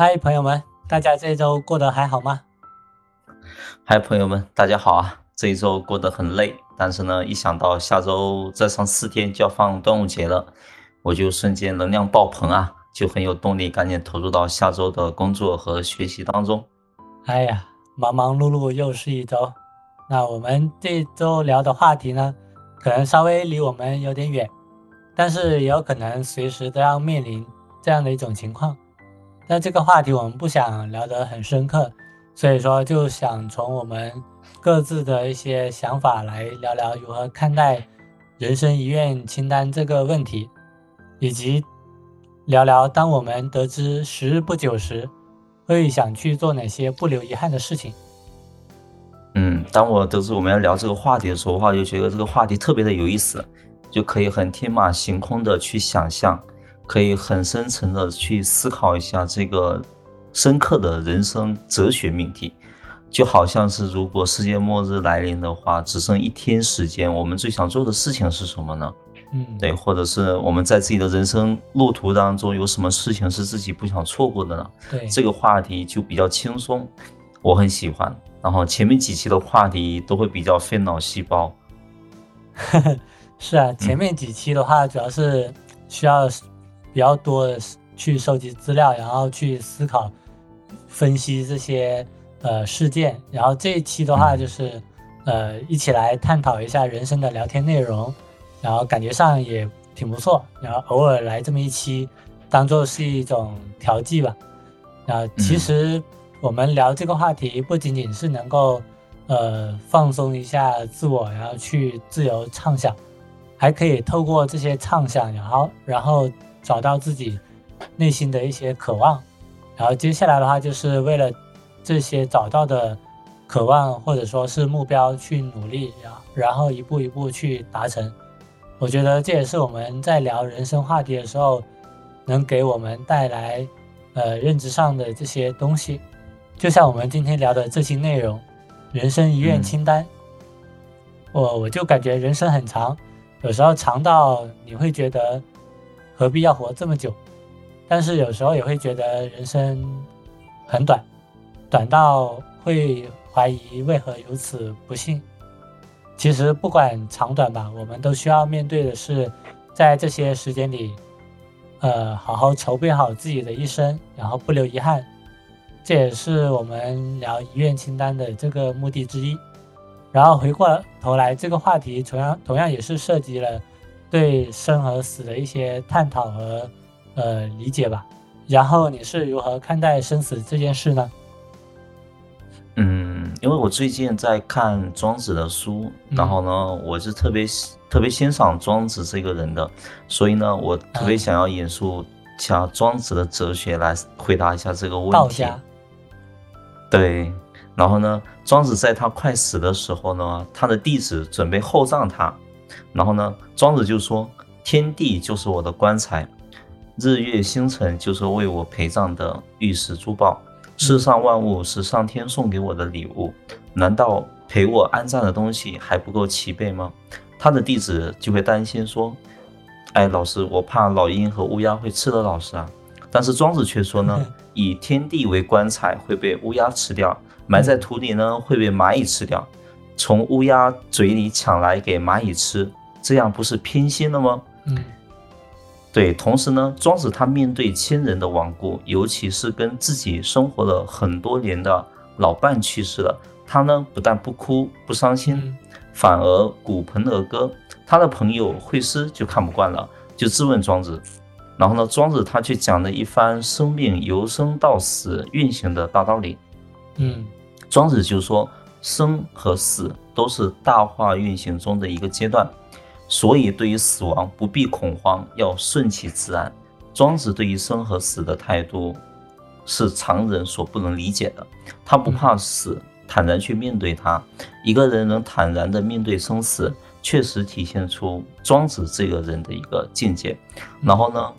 嗨，朋友们，大家这周过得还好吗？嗨，朋友们，大家好啊！这一周过得很累，但是呢，一想到下周再上四天就要放端午节了，我就瞬间能量爆棚啊，就很有动力，赶紧投入到下周的工作和学习当中。哎呀，忙忙碌碌又是一周。那我们这周聊的话题呢，可能稍微离我们有点远，但是也有可能随时都要面临这样的一种情况。那这个话题我们不想聊得很深刻，所以说就想从我们各自的一些想法来聊聊如何看待人生遗愿清单这个问题，以及聊聊当我们得知时日不久时，会想去做哪些不留遗憾的事情。嗯，当我得知我们要聊这个话题的时候，话就觉得这个话题特别的有意思，就可以很天马行空的去想象。可以很深层的去思考一下这个深刻的人生哲学命题，就好像是如果世界末日来临的话，只剩一天时间，我们最想做的事情是什么呢？嗯，对，或者是我们在自己的人生路途当中有什么事情是自己不想错过的呢？对，这个话题就比较轻松，我很喜欢。然后前面几期的话题都会比较费脑细胞。是啊，前面几期的话主要是需要。比较多的去收集资料，然后去思考、分析这些呃事件。然后这一期的话，就是呃一起来探讨一下人生的聊天内容，然后感觉上也挺不错。然后偶尔来这么一期，当做是一种调剂吧。然后其实我们聊这个话题，不仅仅是能够呃放松一下自我，然后去自由畅想，还可以透过这些畅想，然后然后。找到自己内心的一些渴望，然后接下来的话，就是为了这些找到的渴望或者说是目标去努力，然然后一步一步去达成。我觉得这也是我们在聊人生话题的时候，能给我们带来呃认知上的这些东西。就像我们今天聊的这些内容，人生遗愿清单，我我就感觉人生很长，有时候长到你会觉得。何必要活这么久？但是有时候也会觉得人生很短，短到会怀疑为何如此不幸。其实不管长短吧，我们都需要面对的是，在这些时间里，呃，好好筹备好自己的一生，然后不留遗憾。这也是我们聊遗愿清单的这个目的之一。然后回过头来，这个话题同样同样也是涉及了。对生和死的一些探讨和呃理解吧。然后你是如何看待生死这件事呢？嗯，因为我最近在看庄子的书，然后呢，我是特别特别欣赏庄子这个人的，所以呢，我特别想要引述下庄子的哲学来回答一下这个问题。对，然后呢，庄子在他快死的时候呢，他的弟子准备厚葬他。然后呢，庄子就说：“天地就是我的棺材，日月星辰就是为我陪葬的玉石珠宝，世上万物是上天送给我的礼物，难道陪我安葬的东西还不够齐备吗？”他的弟子就会担心说：“哎，老师，我怕老鹰和乌鸦会吃了老师啊。”但是庄子却说呢：“以天地为棺材会被乌鸦吃掉，埋在土里呢会被蚂蚁吃掉。”从乌鸦嘴里抢来给蚂蚁吃，这样不是偏心了吗？嗯，对。同时呢，庄子他面对亲人的亡故，尤其是跟自己生活了很多年的老伴去世了，他呢不但不哭不伤心，反而鼓盆而歌。他的朋友惠施就看不惯了，就质问庄子。然后呢，庄子他却讲了一番生命由生到死运行的大道理。嗯，庄子就说。生和死都是大化运行中的一个阶段，所以对于死亡不必恐慌，要顺其自然。庄子对于生和死的态度是常人所不能理解的，他不怕死，坦然去面对它。一个人能坦然的面对生死，确实体现出庄子这个人的一个境界。然后呢，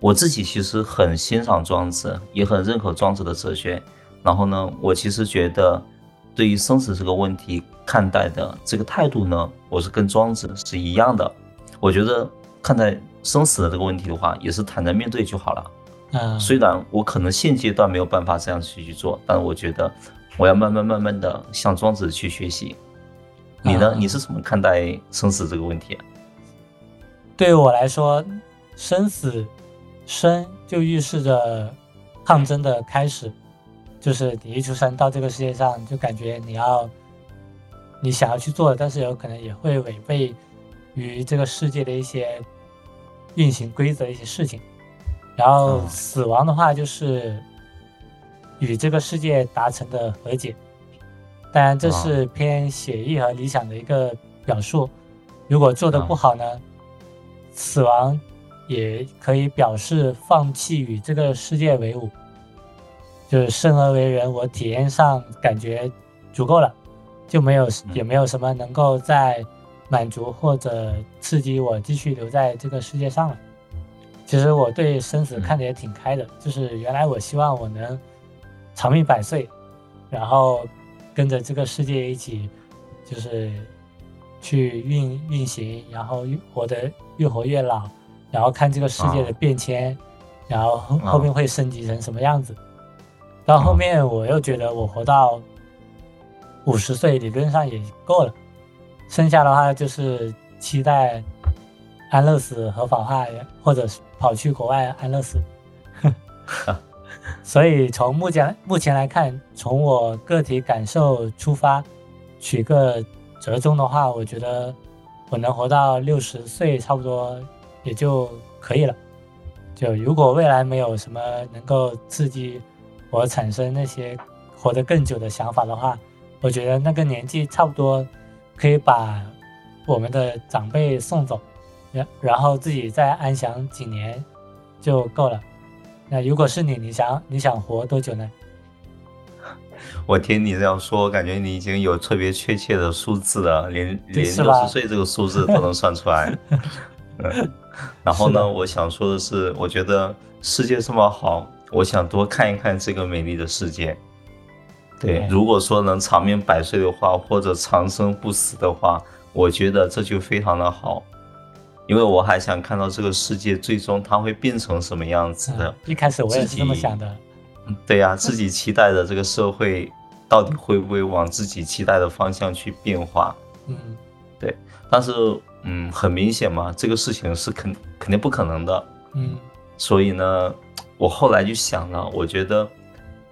我自己其实很欣赏庄子，也很认可庄子的哲学。然后呢，我其实觉得。对于生死这个问题看待的这个态度呢，我是跟庄子是一样的。我觉得看待生死的这个问题的话，也是坦然面对就好了。嗯，虽然我可能现阶段没有办法这样去去做，但我觉得我要慢慢慢慢的向庄子去学习。你呢？嗯你是怎么看待生死这个问题啊？对于我来说，生死生就预示着抗争的开始，就是你一出生到这个世界上，就感觉你要你想要去做的，但是有可能也会违背于这个世界的一些运行规则的一些事情。然后嗯死亡的话，就是与这个世界达成的和解。当然，这是偏写意和理想的一个表述。如果做的不好呢，死亡也可以表示放弃与这个世界为伍，就是生而为人，我体验上感觉足够了，就没有嗯。也没有什么能够再满足或者刺激我继续留在这个世界上了。其实我对生死看得也挺开的，就是原来我希望我能长命百岁，然后跟着这个世界一起，就是去运运行，然后活得越活越老，然后看这个世界的变迁，然后后面会升级成什么样子。到后面我又觉得我活到五十岁理论上也够了，剩下的话就是期待安乐死合法化，或者是跑去国外安乐死。所以从目前目前来看，从我个体感受出发，取个折中的话，我觉得我能活到六十岁差不多也就可以了。就如果未来没有什么能够刺激我产生那些活得更久的想法的话，我觉得那个年纪差不多可以把我们的长辈送走，然然后自己再安享几年就够了。那如果是你，你想你想活多久呢？我听你这样说，我感觉你已经有特别确切的数字了，连连六十岁这个数字都能算出来。嗯，然后呢，我想说的是，我觉得世界这么好，我想多看一看这个美丽的世界。对，嗯如果说能长命百岁的话，或者长生不死的话，我觉得这就非常的好，因为我还想看到这个世界最终它会变成什么样子的。嗯一开始我也是这么想的。对呀、自己期待的这个社会到底会不会往自己期待的方向去变化？嗯对但是，嗯，很明显嘛，这个事情是肯肯定不可能的。嗯所以呢，我后来就想了，我觉得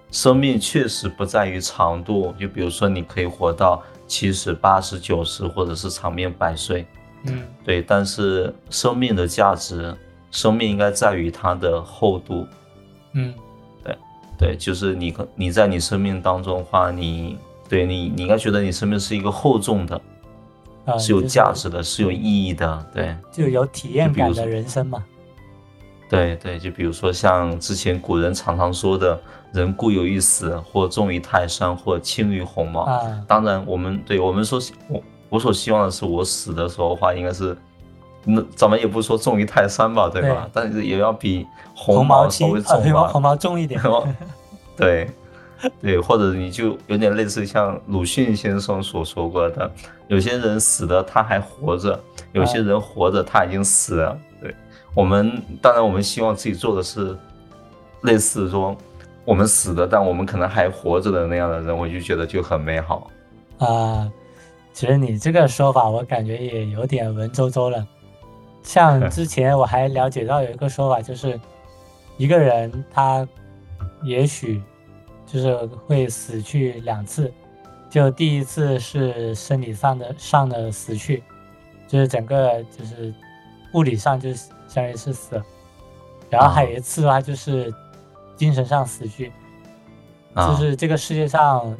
生命确实不在于长度，就比如说你可以活到七十、八十、九十，或者是长命百岁，嗯对。但是生命的价值，生命应该在于它的厚度，嗯对，对就是你可你在你生命当中的话，你对你你应该觉得你生命是一个厚重的，啊，是有价值的，是有意义的，对。就有体验感的人生嘛。对对，就比如说像之前古人常常说的“人固有一死，或重于泰山，或轻于鸿毛”啊当然，我们对我们说，我我所希望的是，我死的时候的话，应该是，那咱们也不说重于泰山吧，对吧？但是也要比鸿毛毛稍微轻，啊重吧。红毛重一点。对，对，或者你就有点类似像鲁迅先生所说过的，有些人死了他还活着，有些人活着他已经死了。对我们，当然我们希望自己做的是类似说我们死了，但我们可能还活着的那样的人，我就觉得就很美好。啊，其实你这个说法，我感觉也有点文绉绉了。像 之前我还了解到有一个说法，就是一个人他也许就是会死去两次，就第一次是生理上的上的死去，就是整个就是物理上就是相当于是死。了，然后还有一次的话就是精神上死去，啊。就是这个世界上，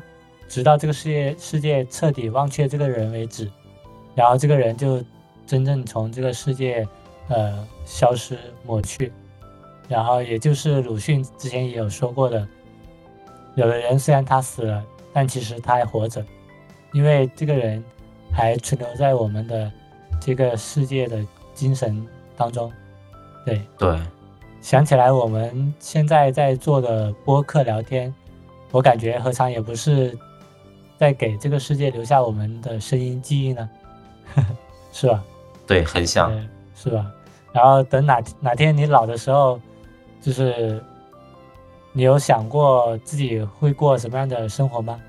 直到这个世界世界彻底忘却这个人为止，然后这个人就真正从这个世界呃消失抹去，然后也就是鲁迅之前也有说过的，有的人虽然他死了，但其实他还活着，因为这个人还存留在我们的这个世界的精神当中，对。对，想起来我们现在在做的播客聊天，我感觉何尝也不是在给这个世界留下我们的声音记忆呢？是吧？对，很像。是吧？然后等哪哪天你老的时候，就是你有想过自己会过什么样的生活吗？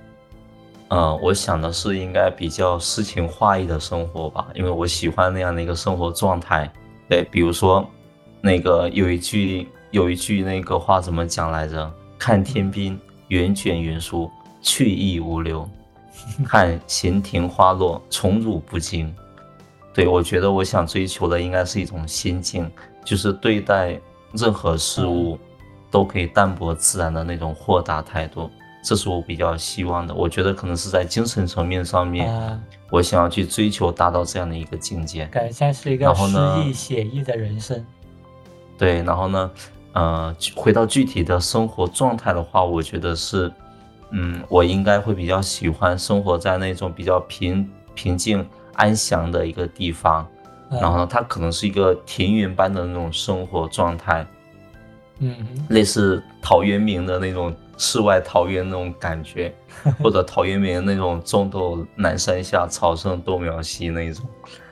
嗯，我想的是应该比较诗情画意的生活吧，因为我喜欢那样的一个生活状态。对，比如说那个有一句有一句那个话怎么讲来着？看天边云卷云舒，去意无留；看闲庭花落，宠辱不惊。对我觉得，我想追求的应该是一种心境，就是对待任何事物都可以淡泊自然的那种豁达态度。这是我比较希望的。我觉得可能是在精神层面上面，我想要去追求达到这样的一个境界。感觉像是一个诗意写意的人生。对，然后呢？呃，回到具体的生活状态的话，我觉得是，嗯，我应该会比较喜欢生活在那种比较平平静安详的一个地方，然后呢，它可能是一个田园般的那种生活状态，嗯，类似陶渊明的那种世外桃源那种感觉，或者陶渊明那种种豆南山下，草盛豆苗稀那种。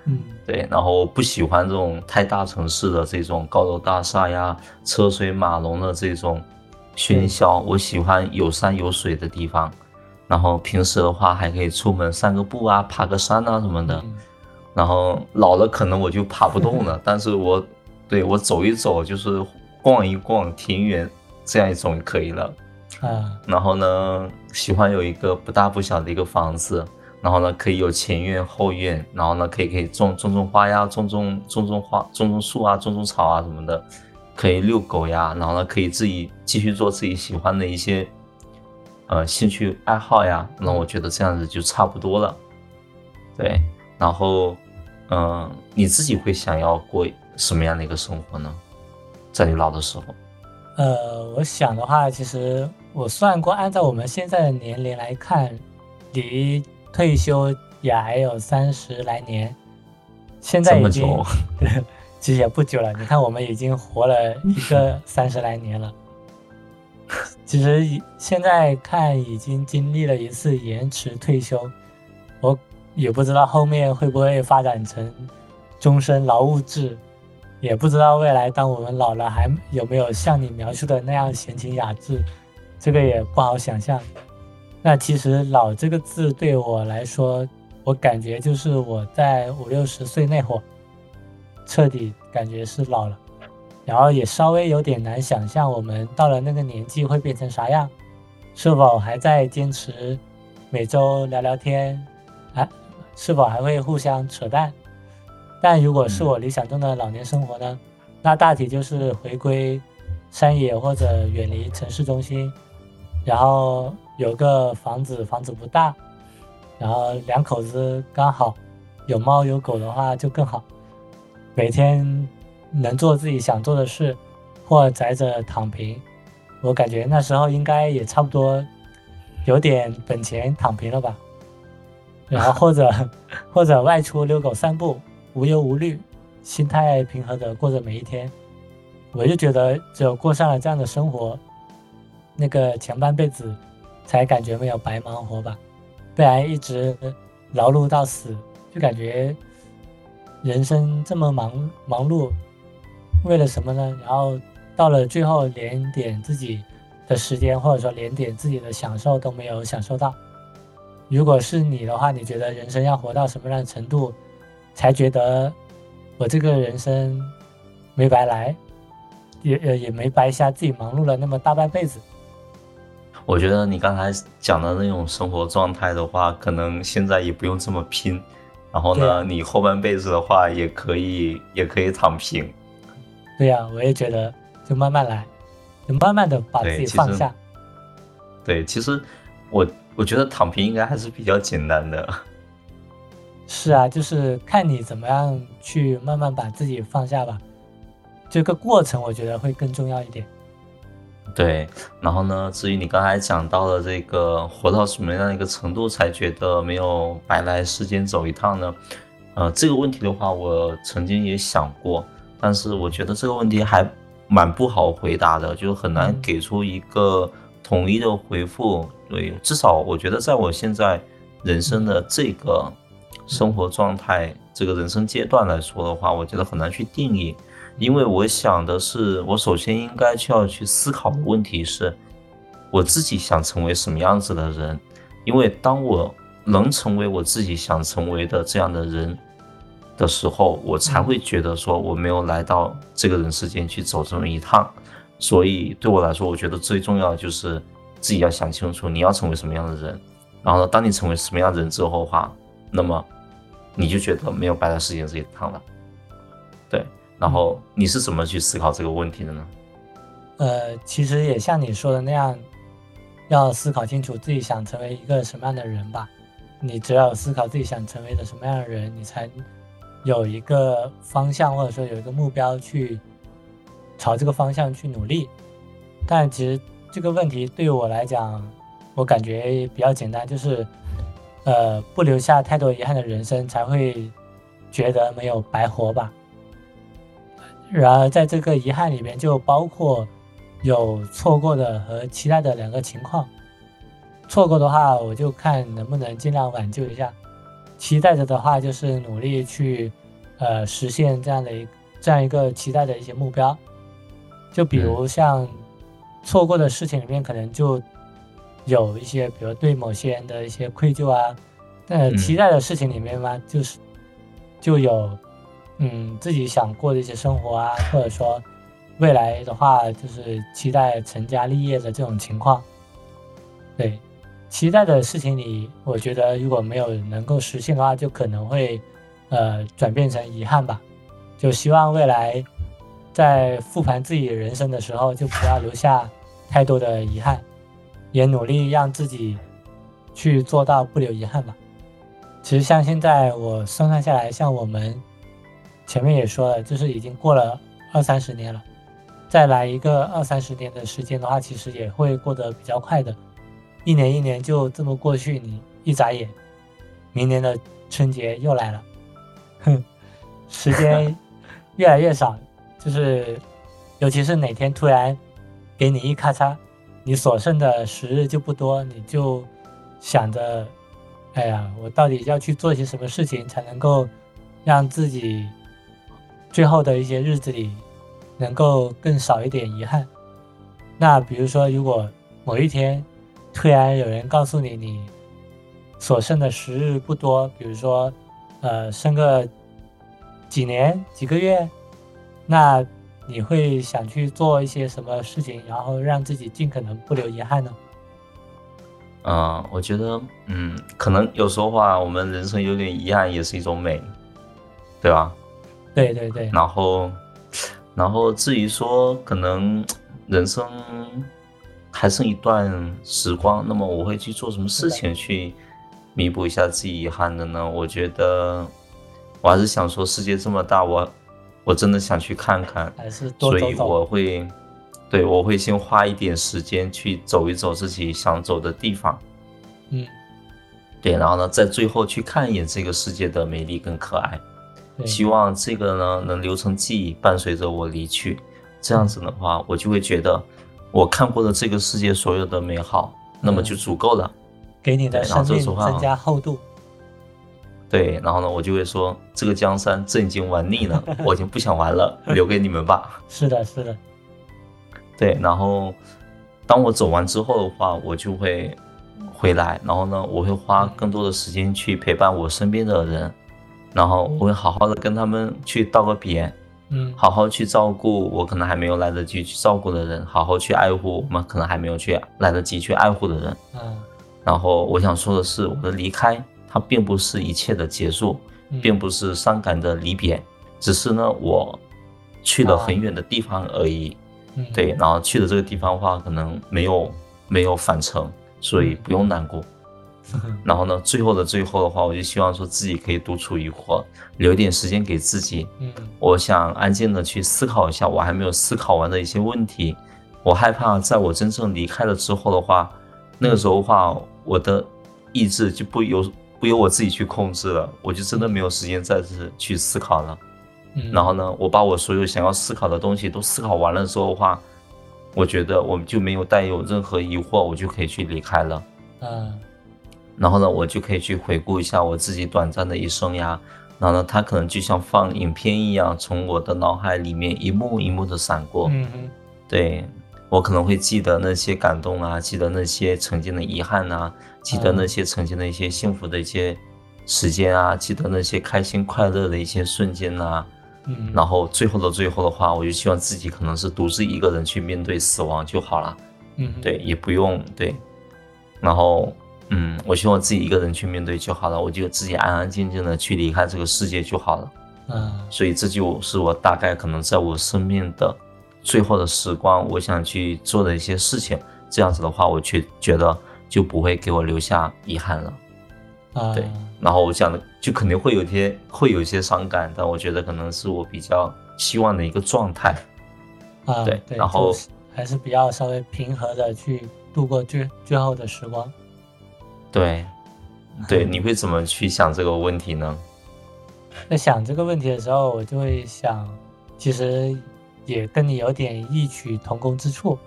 嗯，对，然后我不喜欢这种太大城市的这种高楼大厦呀、车水马龙的这种喧嚣，我喜欢有山有水的地方。然后平时的话还可以出门散个步啊、爬个山啊什么的。然后老了可能我就爬不动了，但是我对我走一走就是逛一逛田园这样一种可以了。啊，然后呢，喜欢有一个不大不小的一个房子。然后呢，可以有前院后院，然后呢，可以可以种种种花呀，种种种种花，种种树啊，种种草啊什么的，可以遛狗呀，然后呢，可以自己继续做自己喜欢的一些呃兴趣爱好呀。那我觉得这样子就差不多了。对，然后嗯，你自己会想要过什么样的一个生活呢？在你老的时候？呃，我想的话，其实我算过，按照我们现在的年龄来看，离。退休也还有三十来年，现在已经 其实也不久了。你看，我们已经活了一个 三十来年了。其实现在看，已经经历了一次延迟退休，我也不知道后面会不会发展成终身劳务制，也不知道未来当我们老了还有没有像你描述的那样闲情雅致，这个也不好想象。那其实“老”这个字对我来说，我感觉就是我在五六十岁那会儿，彻底感觉是老了，然后也稍微有点难想象我们到了那个年纪会变成啥样，是否还在坚持每周聊聊天，啊，是否还会互相扯淡？但如果是我理想中的老年生活呢？那大体就是回归山野或者远离城市中心，然后。有个房子，房子不大，然后两口子刚好，有猫有狗的话就更好。每天能做自己想做的事，或宅着躺平。我感觉那时候应该也差不多有点本钱躺平了吧。然后或者 或者外出遛狗散步，无忧无虑，心态平和的过着每一天。我就觉得只有过上了这样的生活，那个前半辈子。才感觉没有白忙活吧，不然一直劳碌到死，就感觉人生这么忙忙碌，为了什么呢？然后到了最后，连点自己的时间，或者说连点自己的享受都没有享受到。如果是你的话，你觉得人生要活到什么样的程度，才觉得我这个人生没白来，也也也没白瞎自己忙碌了那么大半辈子？我觉得你刚才讲的那种生活状态的话，可能现在也不用这么拼，然后呢，你后半辈子的话也可以，也可以躺平。对呀，我也觉得，就慢慢来，就慢慢的把自己放下。对，其实我我觉得躺平应该还是比较简单的。是啊，就是看你怎么样去慢慢把自己放下吧，这个过程我觉得会更重要一点。对，然后呢？至于你刚才讲到的这个活到什么样一个程度才觉得没有白来世间走一趟呢？呃，这个问题的话，我曾经也想过，但是我觉得这个问题还蛮不好回答的，就很难给出一个统一的回复。对，至少我觉得在我现在人生的这个生活状态、这个人生阶段来说的话，我觉得很难去定义。因为我想的是，我首先应该就要去思考的问题是，我自己想成为什么样子的人。因为当我能成为我自己想成为的这样的人的时候，我才会觉得说我没有来到这个人世间去走这么一趟。所以对我来说，我觉得最重要的就是自己要想清楚你要成为什么样的人。然后呢，当你成为什么样的人之后的话，那么你就觉得没有白来世间这一趟了。对，然后你是怎么去思考这个问题的呢？呃，其实也像你说的那样。要思考清楚自己想成为一个什么样的人吧。你只要思考自己想成为的什么样的人，你才有一个方向，或者说有一个目标去朝这个方向去努力。但其实这个问题对于我来讲，我感觉比较简单，就是呃，不留下太多遗憾的人生，才会觉得没有白活吧。然而在这个遗憾里面，就包括。有错过的和期待的两个情况，错过的话，我就看能不能尽量挽救一下；期待着的话，就是努力去，呃，实现这样的一这样一个期待的一些目标。就比如像错过的事情里面，可能就有一些，比如对某些人的一些愧疚啊。呃期待的事情里面嘛，就是就有，嗯，自己想过的一些生活啊，或者说。未来的话，就是期待成家立业的这种情况。对，期待的事情里，我觉得如果没有能够实现的话，就可能会，呃，转变成遗憾吧。就希望未来在复盘自己人生的时候，就不要留下太多的遗憾，也努力让自己去做到不留遗憾吧。其实像现在我算算下来，像我们前面也说了，就是已经过了二三十年了。再来一个二三十年的时间的话，其实也会过得比较快的，一年一年就这么过去，你一眨眼，明年的春节又来了，哼，时间越来越少，就是，尤其是哪天突然给你一咔嚓，你所剩的时日就不多，你就想着，哎呀，我到底要去做些什么事情才能够让自己最后的一些日子里。能够更少一点遗憾。那比如说，如果某一天突然有人告诉你，你所剩的时日不多，比如说，呃，剩个几年、几个月，那你会想去做一些什么事情，然后让自己尽可能不留遗憾呢？嗯，我觉得，嗯，可能有时候话，我们人生有点遗憾也是一种美，对吧？对对对。然后。然后至于说可能人生还剩一段时光，那么我会去做什么事情去弥补一下自己遗憾的呢？我觉得我还是想说，世界这么大，我我真的想去看看，还是多走走。所以我会，对我会先花一点时间去走一走自己想走的地方。嗯，对，然后呢，在最后去看一眼这个世界的美丽跟可爱。希望这个呢能留成记忆，伴随着我离去。这样子的话，我就会觉得我看过的这个世界所有的美好，那么就足够了。给你的生命增加厚度。对，然后呢，我就会说这个江山朕已经玩腻了，我已经不想玩了，留给你们吧。是的，是的。对，然后当我走完之后的话，我就会回来，然后呢，我会花更多的时间去陪伴我身边的人。然后我会好好的跟他们去道个别，嗯，好好去照顾我可能还没有来得及去照顾的人，好好去爱护我们可能还没有去来得及去爱护的人，嗯。然后我想说的是，我的离开它并不是一切的结束，并不是伤感的离别，只是呢我去了很远的地方而已，对。然后去的这个地方的话，可能没有没有返程，所以不用难过。然后呢，最后的最后的话，我就希望说自己可以独处一会儿，留点时间给自己。嗯，我想安静的去思考一下我还没有思考完的一些问题。我害怕在我真正离开了之后的话，那个时候的话，我的意志就不由不由我自己去控制了，我就真的没有时间再次去思考了。嗯，然后呢，我把我所有想要思考的东西都思考完了之后的话，我觉得我们就没有带有任何疑惑，我就可以去离开了。嗯。然后呢，我就可以去回顾一下我自己短暂的一生呀，然后呢，它可能就像放影片一样，从我的脑海里面一幕一幕的闪过。嗯哼，对我可能会记得那些感动啊，记得那些曾经的遗憾啊，记得那些曾经的一些幸福的一些时间啊，记得那些开心快乐的一些瞬间啊。嗯，然后最后的最后的话，我就希望自己可能是独自一个人去面对死亡就好了。嗯，对，也不用对，然后嗯，我希望自己一个人去面对就好了，我就自己安安静静的去离开这个世界就好了。嗯所以这就是我大概可能在我生命的最后的时光，我想去做的一些事情。这样子的话，我却觉得就不会给我留下遗憾了。啊，对然后我想的就肯定会有些会有一些伤感，但我觉得可能是我比较希望的一个状态。啊，对对，然后还是比较稍微平和的去度过最最后的时光。对，对，你会怎么去想这个问题呢？在想这个问题的时候，我就会想，其实也跟你有点异曲同工之处，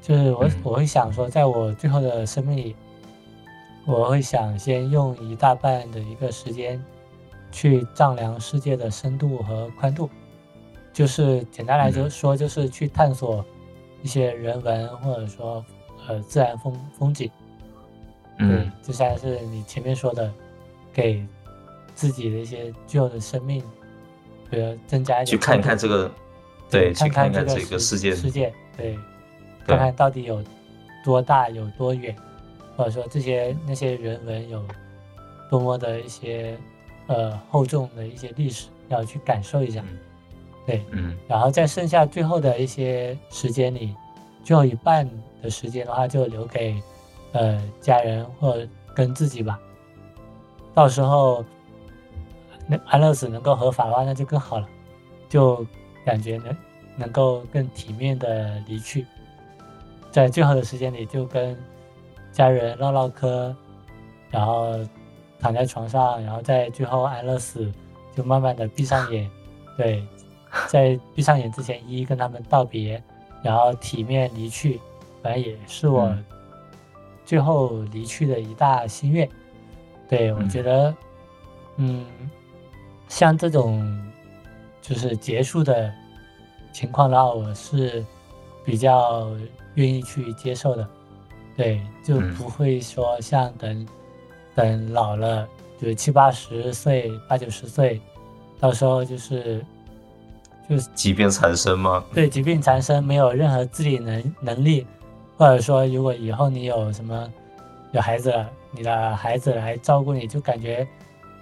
就是我、嗯。我会想说，在我最后的生命里，我会想先用一大半的一个时间去丈量世界的深度和宽度，就是简单来嗯说，就是去探索一些人文或者说呃自然风风景。嗯，就像是你前面说的，给自己的一些具有的生命，比如增加一点去看一看这个，对，去看看看这这个世界。世界，对，看看到底有多大，有多远，或者说这些那些人文有多么的一些呃厚重的一些历史，要去感受一下。嗯对，嗯然后在剩下最后的一些时间里，最后一半的时间的话，就留给呃家人或者跟自己吧。到时候那安乐死能够合法的话，那就更好了，就感觉能能够更体面的离去，在最后的时间里就跟家人唠唠嗑，然后躺在床上，然后在最后安乐死，就慢慢的闭上眼，对，在闭上眼之前一一跟他们道别，然后体面离去，反正也是我嗯最后离去的一大心愿。对我嗯觉得，嗯，像这种就是结束的情况的话，我是比较愿意去接受的。对，就嗯不会说像等等老了，就是七八十岁、八九十岁，到时候就是就是疾病缠身吗？对疾病缠身，没有任何自理能能力，或者说如果以后你有什么有孩子了，你的孩子来照顾你，就感觉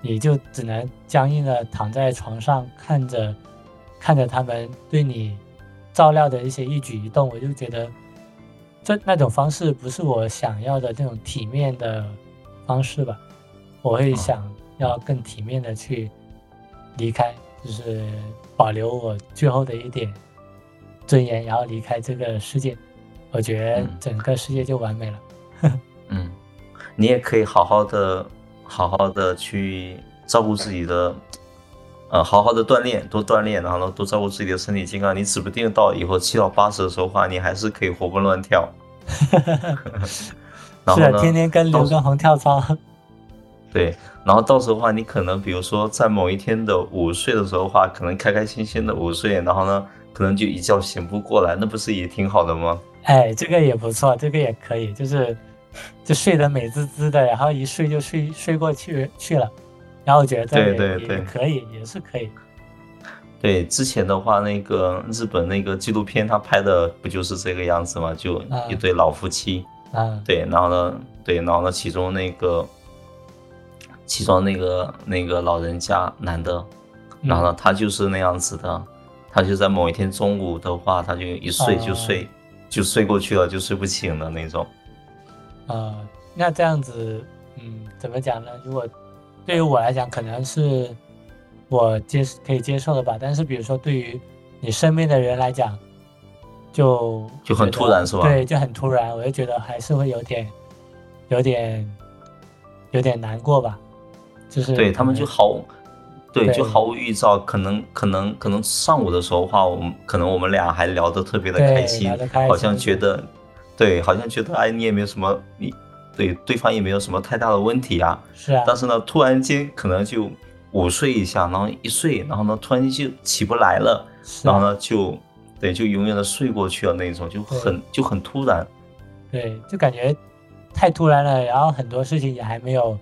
你就只能僵硬的躺在床上看着看着他们对你照料的一些一举一动，我就觉得这那种方式不是我想要的那种体面的方式吧，我会想要更体面的去离开，就是保留我最后的一点尊严，然后离开这个世界。我觉得嗯整个世界就完美了。嗯，你也可以好好的、好好的去照顾自己的，呃，好好的锻炼，多锻炼，然后呢，多照顾自己的身体健康。你指不定到以后七老八十的时候话，你还是可以活蹦乱跳。然后是天天跟刘畊宏跳操。对，然后到时候的话，你可能比如说在某一天的午睡的时候的话，可能开开心心的午睡，然后呢，可能就一觉醒不过来，那不是也挺好的吗？哎，这个也不错，这个也可以，就是 就睡得美滋滋的，然后一睡就睡睡过去去了，然后我觉得对也也对对可以，也是可以。对，之前的话，那个日本那个纪录片，他拍的不就是这个样子吗？就啊一对老夫妻，啊，对，然后呢，对，然后呢，其中那个，其中那个那个老人家男的，然后呢，他就是那样子的，他就在某一天中午的话，他就一睡就睡，就睡过去了，就睡不醒了那种。呃，那这样子，嗯，怎么讲呢？如果对于我来讲，可能是我接可以接受的吧。但是比如说对于你身边的人来讲，就就很突然是吧对，就很突然，我就觉得还是会有点，有点，有点难过吧。就是对他们就毫，对，对就毫无预兆，可能可能可能上午的时候的话，我们可能我们俩还聊得特别的开心好像觉得，对，好像觉得哎，你也没有什么，你对对方也没有什么太大的问题啊。是啊，但是呢，突然间可能就午睡一下，然后一睡，然后呢突然间就起不来了，然后呢就对就永远的睡过去了那种，就很就很突然。对，就感觉太突然了，然后很多事情也还没有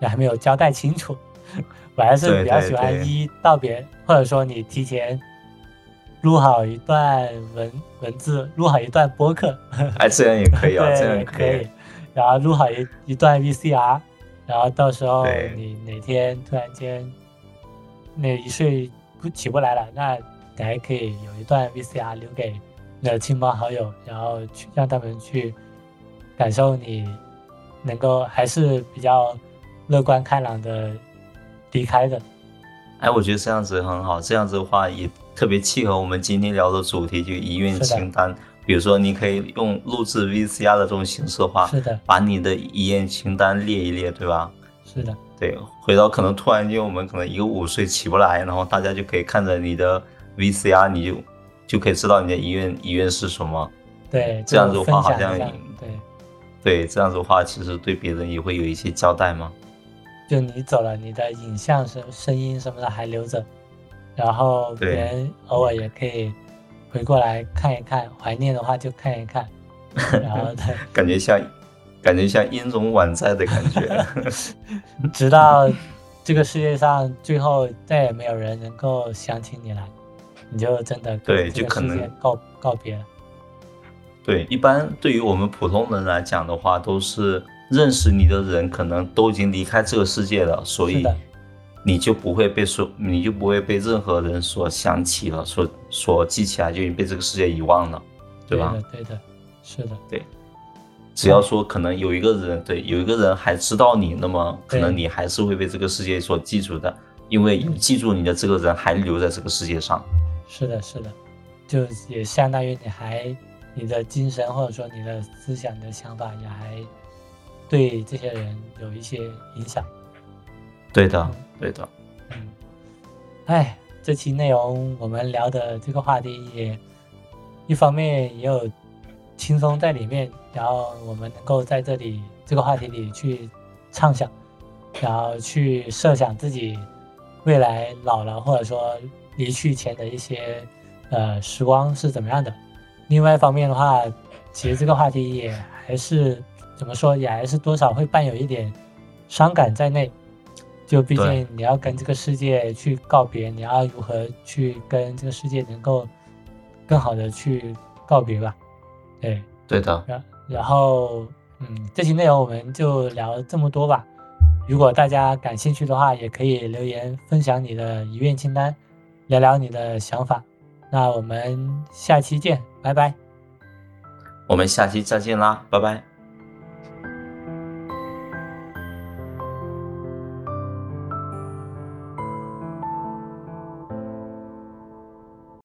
也还没有交代清楚。我还是比较喜欢一一道别，或者说你提前录好一段文文字，录好一段播客，哎，这样也可以啊，这样，也可以，然后录好一一段 VCR，然后到时候你哪天突然间那一睡不起不来了，那你还可以有一段 VCR 留给你的亲朋好友，然后去让他们去感受你能够还是比较乐观开朗的离开的。哎，我觉得这样子很好，这样子的话也特别契合我们今天聊的主题，就遗愿清单。比如说，你可以用录制 VCR 的这种形式的话，是的，把你的遗愿清单列一列，对吧？是的，对，回到可能突然间我们可能一个午睡起不来，然后大家就可以看着你的 VCR，你就就可以知道你的遗愿遗愿是什么。对，这样子的话好像对。对，这样子的话，其实对别人也会有一些交代吗。就你走了，你的影像声、声音什么的还留着，然后别人偶尔也可以回过来看一看，怀念的话就看一看，然后对，感觉像，感觉像音容宛在的感觉。直到这个世界上最后再也没有人能够想起你来，你就真的跟对就可能告告别了。对，一般对于我们普通人来讲的话，都是认识你的人可能都已经离开这个世界了，所以你就不会被说，你就不会被任何人所想起了，所所记起来，就已经被这个世界遗忘了，对吧？的，对的，是的，对只要说可能有一个人，对，有一个人还知道你，那么可能你还是会被这个世界所记住的，因为有记住你的这个人还留在这个世界上。是的，是的，就也相当于你还你的精神或者说你的思想、你的想法也还对这些人有一些影响。对的，对的，嗯，哎，这期内容我们聊的这个话题也一方面也有轻松在里面，然后我们能够在这里这个话题里去畅想，然后去设想自己未来老了或者说离去前的一些呃时光是怎么样的。另外一方面的话，其实这个话题也还是怎么说，也还是多少会伴有一点伤感在内。就毕竟你要跟这个世界去告别，你要如何去跟这个世界能够更好的去告别吧？对，对的。然然后嗯，这期内容我们就聊这么多吧。如果大家感兴趣的话，也可以留言分享你的遗愿清单，聊聊你的想法。那我们下期见，拜拜。我们下期再见啦，拜拜。